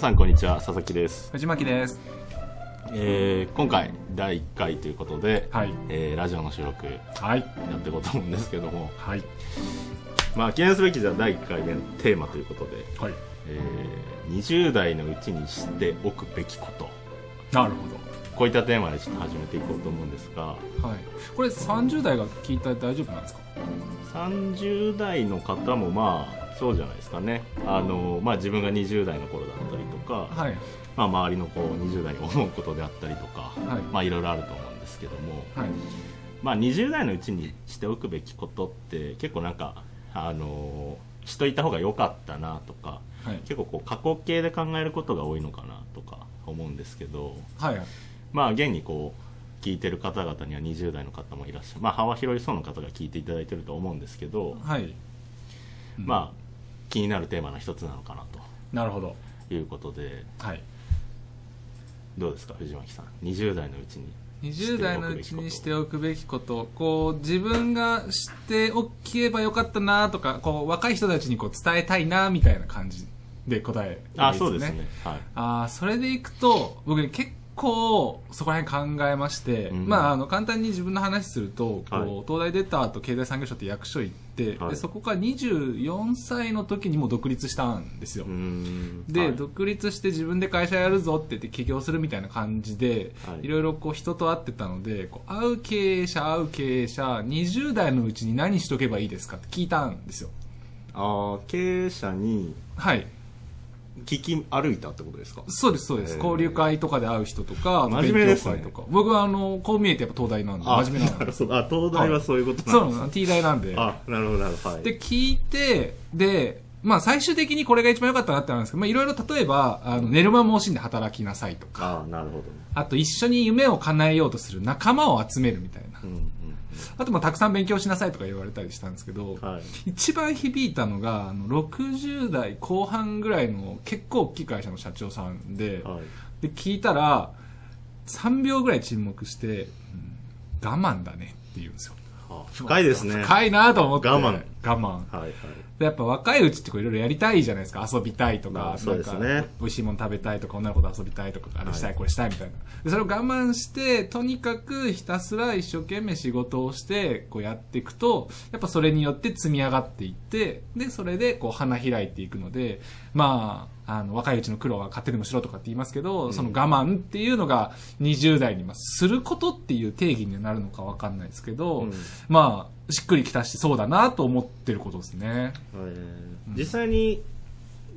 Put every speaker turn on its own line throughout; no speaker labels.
皆さんこんにちは佐々木です、
藤巻です。
えー今回第1回ということで、
はい。
えーラジオの収録や
はい。
っていこうと思うんですけども。
はい。
まあ記念すべきじゃあ第1回目のテーマということで、
はい。
えー20代のうちに知っておくべきこと。
なるほ
こういったテーマでちょっと始めていこうと思うんですが
どはい。これ30代が聞いたら大丈夫なんですか
？30代の方もまあそうじゃないですかね。あの、まあ、自分が20代の頃だっか、
はい。
まあ、周りのこう20代に思うことであったりとか、
はい。
まあいろいろあると思うんですけども、
はい。
まあ、20代のうちにしておくべきことって結構なんかあのしといた方が良かったなとか
はい。
結構こう過去形で考えることが多いのかなとか思うんですけど
はい。
まあ現にこう聞いてる方々には20代の方もいらっしゃる。まあ幅広い層の方が聞いていただいてると思うんですけど、
はい。
まあ気になるテーマの一つなのかな
なるほど。
ということで
はい。
どうですか藤巻さん？20代のうちに
20代のうちにしておくべきこと。こう自分が知っておけばよかったなとかこう若い人たちにこう伝えたいなみたいな感じで答え
あそうですね。はい。
あーそれでいくと僕ね結構そこら辺考えまして、
うん。
まああの簡単に自分の話するとこう、
はい。
東大出た後経済産業省って役所行って、
はい。
でそこから24歳の時にもう独立したんですよ、で、
はい。
独立して自分で会社やるぞって言って起業するみたいな感じで、
はい。
い、ろいろこう人と会ってたのでこう会う経営者会う経営者20代のうちに何しとけばいいですかって聞いたんですよ。
あー経営者に
はい
聞き歩いたってことですか？
そうですそうです。交流会とかで会う人とか
真面目ですね。
勉強会とか。僕はあのこう見えてやっぱ東大なんで真面目な
なるほど。あ東大はそういうこと
そう
なんです
なの。T 大なんで。
あなるほどなるほど。はい。
で聞いてでまあ最終的にこれが一番良かったなってなるんですけどまあいろいろ例えばあの寝る間も惜しんで働きなさいとか。
あなるほど。ね
あと一緒に夢を叶えようとする仲間を集めるみたいな。
うんうん
あとまあたくさん勉強しなさいとか言われたりしたんですけど、
うんはい。
一番響いたのがあの60代後半ぐらいの結構大きい会社の社長さんで,、
はい。
で聞いたら3秒ぐらい沈黙して、うん我慢だねって言うんですよ。
あ深いですね。
深いなと思って。
我慢。
我慢。
はいはい。
でやっぱ若いうちってこういろいろやりたいじゃないですか。遊びたいとか,、
まあそうですね。
美味しいもの食べたいとか女の子と遊びたいとかあれしたい、
はい
これしたいみたいな。でそれを我慢してとにかくひたすら一生懸命仕事をしてこうやっていくとやっぱそれによって積み上がっていってでそれでこう花開いていくのでまああの若いうちの苦労は勝手にもしろとかって言いますけど、その我慢っていうのが20代にまあすることっていう定義になるのかわかんないですけど、
うん。
まあしっくりきたしそうだなと思ってることですね。
えー実際に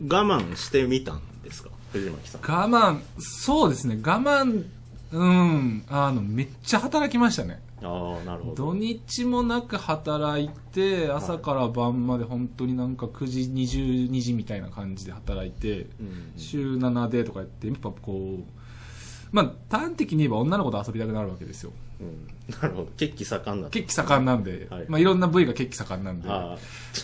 我慢してみたんですか？藤巻さん。
我慢そうですね。我慢うん。あのめっちゃ働きましたね。
ああなるほど。
土日もなく働いて朝から晩まで本当になんか9時22時みたいな感じで働いて
うん。
週7でとかやってやっぱこうまあ端的に言えば女の子と遊びたくなるわけですよ
うん。なるほど。血気盛んだった
血気盛んなんで、
はい。
まあ、いろんな部位が血気盛んなんで。
ち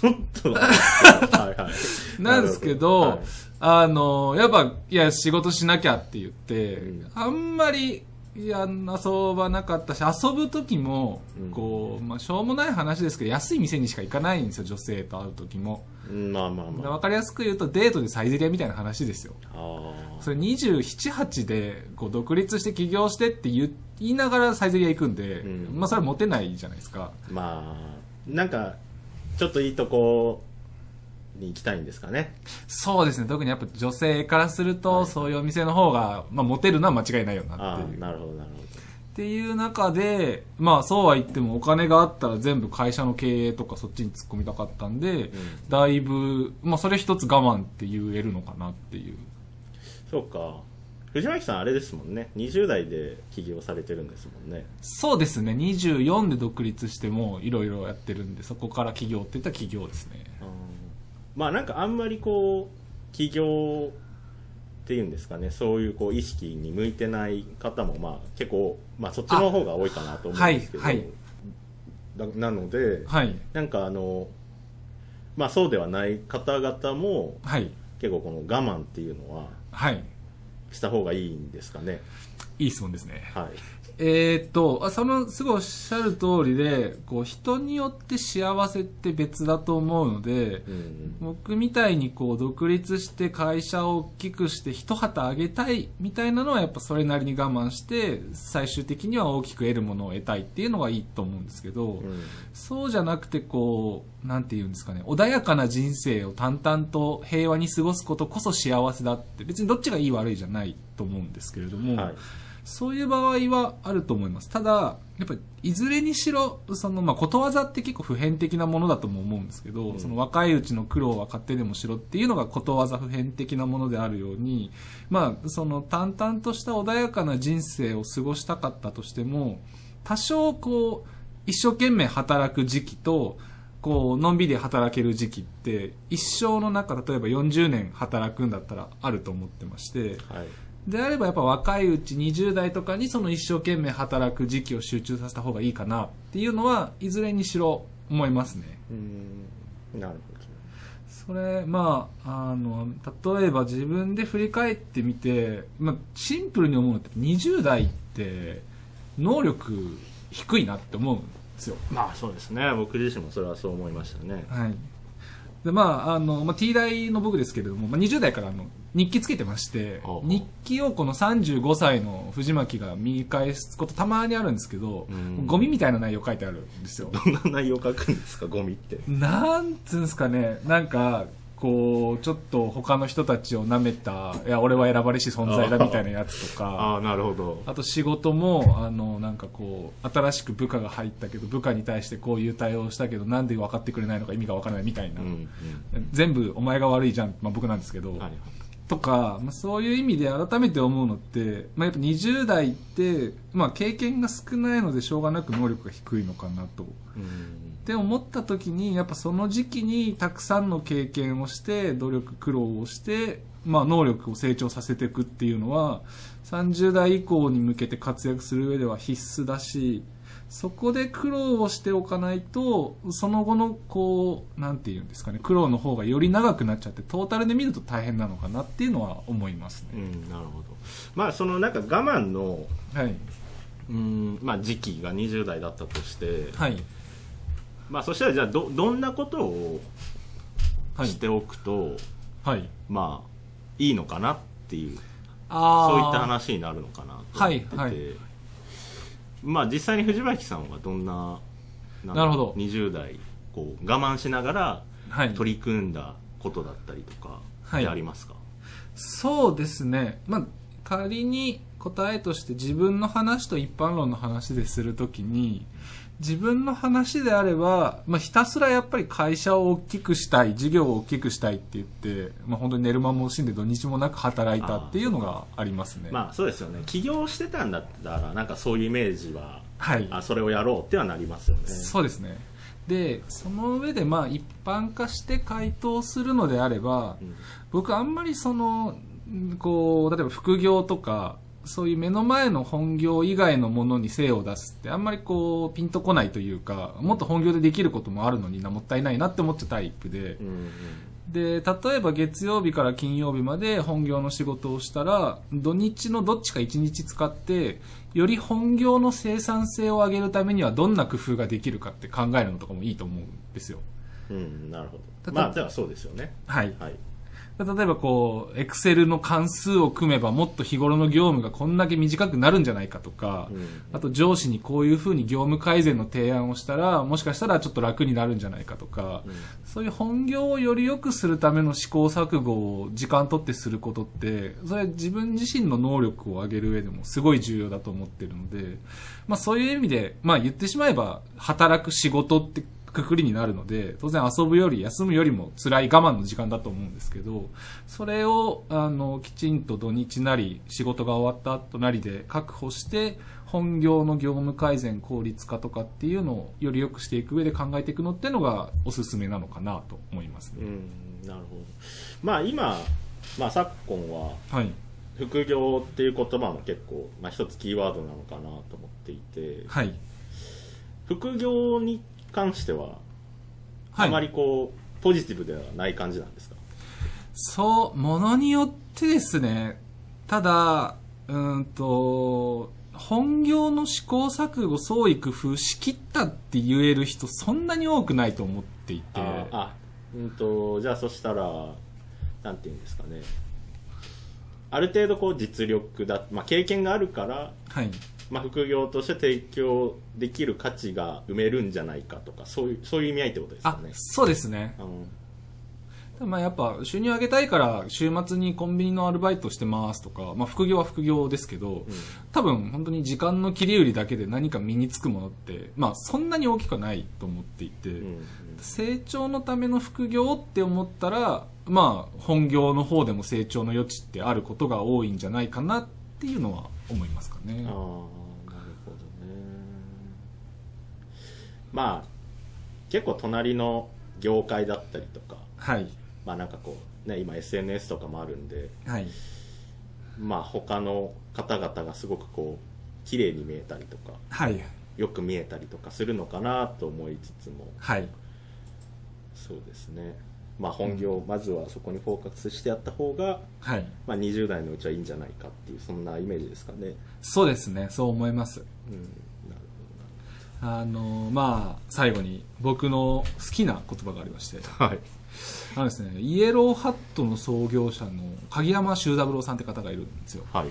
ょっとはいはい。
なんですけど、
はい。
あの、やっぱ、いや、仕事しなきゃって言って、
うん。
あんまり、いや、遊ばなかったし、遊ぶ時も
うん、
こう、まあ、しょうもない話ですけど、安い店にしか行かないんですよ、女性と会う時も。
うんまあまあまあ。
わかりやすく言うと、デートでサイゼリアみたいな話ですよ。
あ
それ27、8で、こう、独立して起業してって言言いながらサイゼリア行くんで、
うん。
まあ、それはモテないじゃないですか。
あまあなんかちょっといいとこに行きたいんですかね。
そうですね、特にやっぱ女性からすると、
はい。
そういうお店の方が、まあ、モテるのは間違いないよな
あ
っていう。
あなるほどなるほ
っていう中で、まあそうは言ってもお金があったら全部会社の経営とかそっちに突っ込みたかったんで、だいぶ、まあそれ一つ我慢って言えるのかなっていう。
どそうか。藤巻さんあれですもんね。20代で起業されてるんですもんね。
そうですね、24で独立してもいろいろやってるんで、そこから起業って言ったら起業ですね。
まあなんかあんまりこう起業っていうんですかねそういうこう意識に向いてない方もまあ結構、まあ、そっちの方が多いかなと思うんですけど、
はいはい
だなので
はい。
なんかあのまあそうではない方々も
はい。
結構この我慢っていうのは
はい。
した方がいいんですかね
いい質問ですね。
はい
えーっと、あその、すごいおっしゃる通りで、こう、人によって幸せって別だと思うので、
うん。
僕みたいにこう、独立して会社を大きくして一旗あげたいみたいなのはやっぱそれなりに我慢して、最終的には大きく得るものを得たいっていうのがいいと思うんですけど、
うん
そうじゃなくてこう、なんて言うんですかね、穏やかな人生を淡々と平和に過ごすことこそ幸せだって、別にどっちがいい悪いじゃないと思うんですけれども、
はい
そういう場合はあると思います。ただ、やっぱり、いずれにしろ、その、まあ、ことわざって結構普遍的なものだとも思うんですけど、
うん
その若いうちの苦労は勝手でもしろっていうのがことわざ普遍的なものであるように、まあ、その淡々とした穏やかな人生を過ごしたかったとしても、多少こう、一生懸命働く時期と、こう、のんびり働ける時期って、一生の中、例えば40年働くんだったらあると思ってまして、
はい
であればやっぱ若いうち20代とかにその一生懸命働く時期を集中させた方がいいかなっていうのはいずれにしろ思いますね。
うんなる
それ、まあ、あの、例えば自分で振り返ってみて、まあ、シンプルに思うのって20代って能力低いなって思うんですよ。
ほどまあそうですね僕自身もそれはそう思いましたね
はい。で、まあ、あの、まあ、T 大の僕ですけれども、まあ、20代からあの、日記つけてまして日記をこの35歳の藤巻が見返すことたまにあるんですけど
うん、
ゴミみたいな内容書いてあるんですよ。
どんな内容書くんですかゴミって。
なんつうんですかね、なんか、こう、ちょっと他の人たちを舐めた、いや、俺は選ばれし存在だみたいなやつと
あ
か、
あなるほど。
あと仕事も、あの、なんかこう、新しく部下が入ったけど、部下に対してこういう対応をしたけど、なんで分かってくれないのか意味が分からないみたいな。
う。ん
全部お前が悪いじゃん、まあ僕なんですけど、とか、まあ、そういう意味で改めて思うのって、まあ、やっぱ20代って、まあ、経験が少ないのでしょうがなく能力が低いのかなと。
うん
って思った時にやっぱその時期にたくさんの経験をして努力苦労をして、まあ、能力を成長させていくっていうのは30代以降に向けて活躍する上では必須だしそこで苦労をしておかないとその後のこうなんていうんですかね苦労の方がより長くなっちゃってトータルで見ると大変なのかなっていうのは思いますね。
うんなるほど。まあそのなんか我慢の
はい、
うんまあ時期が20代だったとして
はい
まあそしたらじゃあどどんなことを
はい。
しておくと、
はい。
まあいいのかなっていう
あー。
そういった話になるのかなと思ってて、
はいはい。
まあ実際に藤巻さんはどんなな
るほど。
20代こう我慢しながら
はい。
取り組んだことだったりとか
はい。
ってありますか、
そうですね。まあ、仮に答えとして自分の話と一般論の話でするときに、自分の話であれば、まあ、ひたすらやっぱり会社を大きくしたい、事業を大きくしたいって言って、まあ、本当に寝る間も惜しんで土日もなく働いたっていうのがありますね。
まあそうですよね起業してたんだったらなんかそういうイメージは
はい。
あそれをやろうってはなりますよね
そうですね。で、その上でまあ一般化して回答するのであれば、
うん
僕あんまりそのんこう例えば副業とかそういう目の前の本業以外のものに精を出すってあんまりこうピンとこないというかもっと本業でできることもあるのになもったいないなって思っちゃうタイプで。
うんうん。
で例えば月曜日から金曜日まで本業の仕事をしたら土日のどっちか1日使ってより本業の生産性を上げるためにはどんな工夫ができるかって考えるのとかもいいと思うんですよ。
うんなるほど。まあではそうですよね。
はい。
はい
例えばこう、エクセルの関数を組めばもっと日頃の業務がこんだけ短くなるんじゃないかとか、
うん。
あと上司にこういうふうに業務改善の提案をしたら、もしかしたらちょっと楽になるんじゃないかとか、
うん。
そういう本業をより良くするための試行錯誤を時間取ってすることって、それは自分自身の能力を上げる上でもすごい重要だと思ってるので、まあそういう意味で、まあ言ってしまえば働く仕事ってくくりになるので、当然遊ぶより休むよりも辛い我慢の時間だと思うんですけど、それを、あの、きちんと土日なり、仕事が終わった後なりで確保して、本業の業務改善、効率化とかっていうのをより良くしていく上で考えていくのっていうのがおすすめなのかなと思いますね。
うんなるほどまあ今、まあ、昨今は
はい。
副業っていう言葉も結構、まあ、一つキーワードなのかなと思っていて
はい。
副業に関しては
はい。
あまりこうポジティブではない感じなんですか？
そう、ものによってですね、ただ、うーんと、本業の試行錯誤創意工夫しきったって言える人そんなに多くないと思っていて。
ああうんとじゃあそしたらなんていうんですかね。ある程度こう実力だ、まあ、経験があるから、
はい
まあ、副業として提供できる価値が埋めるんじゃないかとかそういうそういう意味合いってことです
あ
かね。
そうですね。
うん。
まあやっぱ収入上げたいから週末にコンビニのアルバイトしてますとか、まあ、副業は副業ですけど、多分本当に時間の切り売りだけで何か身につくものって、まあ、そんなに大きくはないと思っていて、
うんうん。
成長のための副業って思ったら、まあ、本業の方でも成長の余地ってあることが多いんじゃないかなっていうのは思いますかね。
あまあ結構隣の業界だったりとか
はい。
まあなんかこうね今 SNS とかもあるんで
はい。
まあ他の方々がすごくこう綺麗に見えたりとか
はい。
よく見えたりとかするのかなと思いつつも。
はい。
そうですね。まあ本業、まずはそこにフォーカスしてやった方が、
はい。
まあ、20代のうちはいいんじゃないかっていうそんなイメージですかね。
そうですね。そう思います。
うん
あのまあ最後に僕の好きな言葉がありまして。
はい。
あのですねイエローハットの創業者の鍵山修三郎さんって方がいるんですよ。
はい。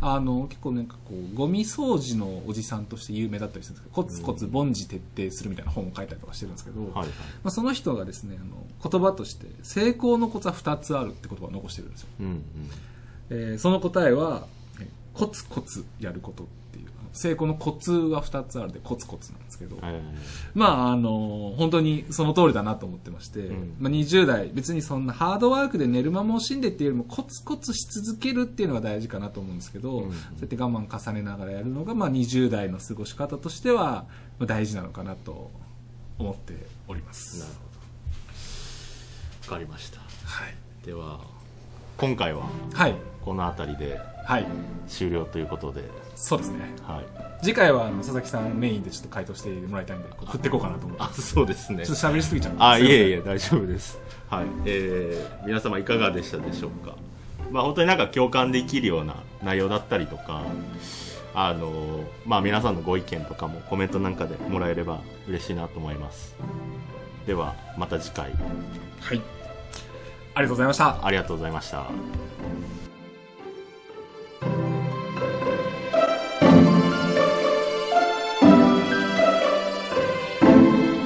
あの結構なんかこうゴミ掃除のおじさんとして有名だったりするんですけどコツコツ凡事徹底するみたいな本を書いたりとかしてるんですけど、
はいはい。
まあ、その人がですねあの言葉として成功のコツは2つあるって言葉を残してるんですよ、
うんうん。
えーその答えはえコツコツやること成功のコツは2つあるでコツコツなんですけど、
はいはいはい。
まああの本当にその通りだなと思ってまして、
うん。
まあ、20代別にそんなハードワークで寝る間も惜しんでっていうよりもコツコツし続けるっていうのが大事かなと思うんですけど、
うん。
そうやって我慢重ねながらやるのが、まあ、20代の過ごし方としてはまあ大事なのかなと思っております。
なるほど。わかりました。
はい、
では今回は
はい。
この辺りで
はい、
終了ということで、
そうですね。
はい、
次回はあの佐々木さんメインでちょっと回答してもらいたいんで振っていこうかなと思って。
あそうですね。
ちょっと喋りすぎちゃう。んで
あいえいえ大丈夫です。はい。えー、皆様いかがでしたでしょうか？まあ本当になんか共感できるような内容だったりとかあのまあ皆さんのご意見とかもコメントなんかでもらえれば嬉しいなと思います。ではまた次回。
はい。あありがとうございました。
ありがとうございました。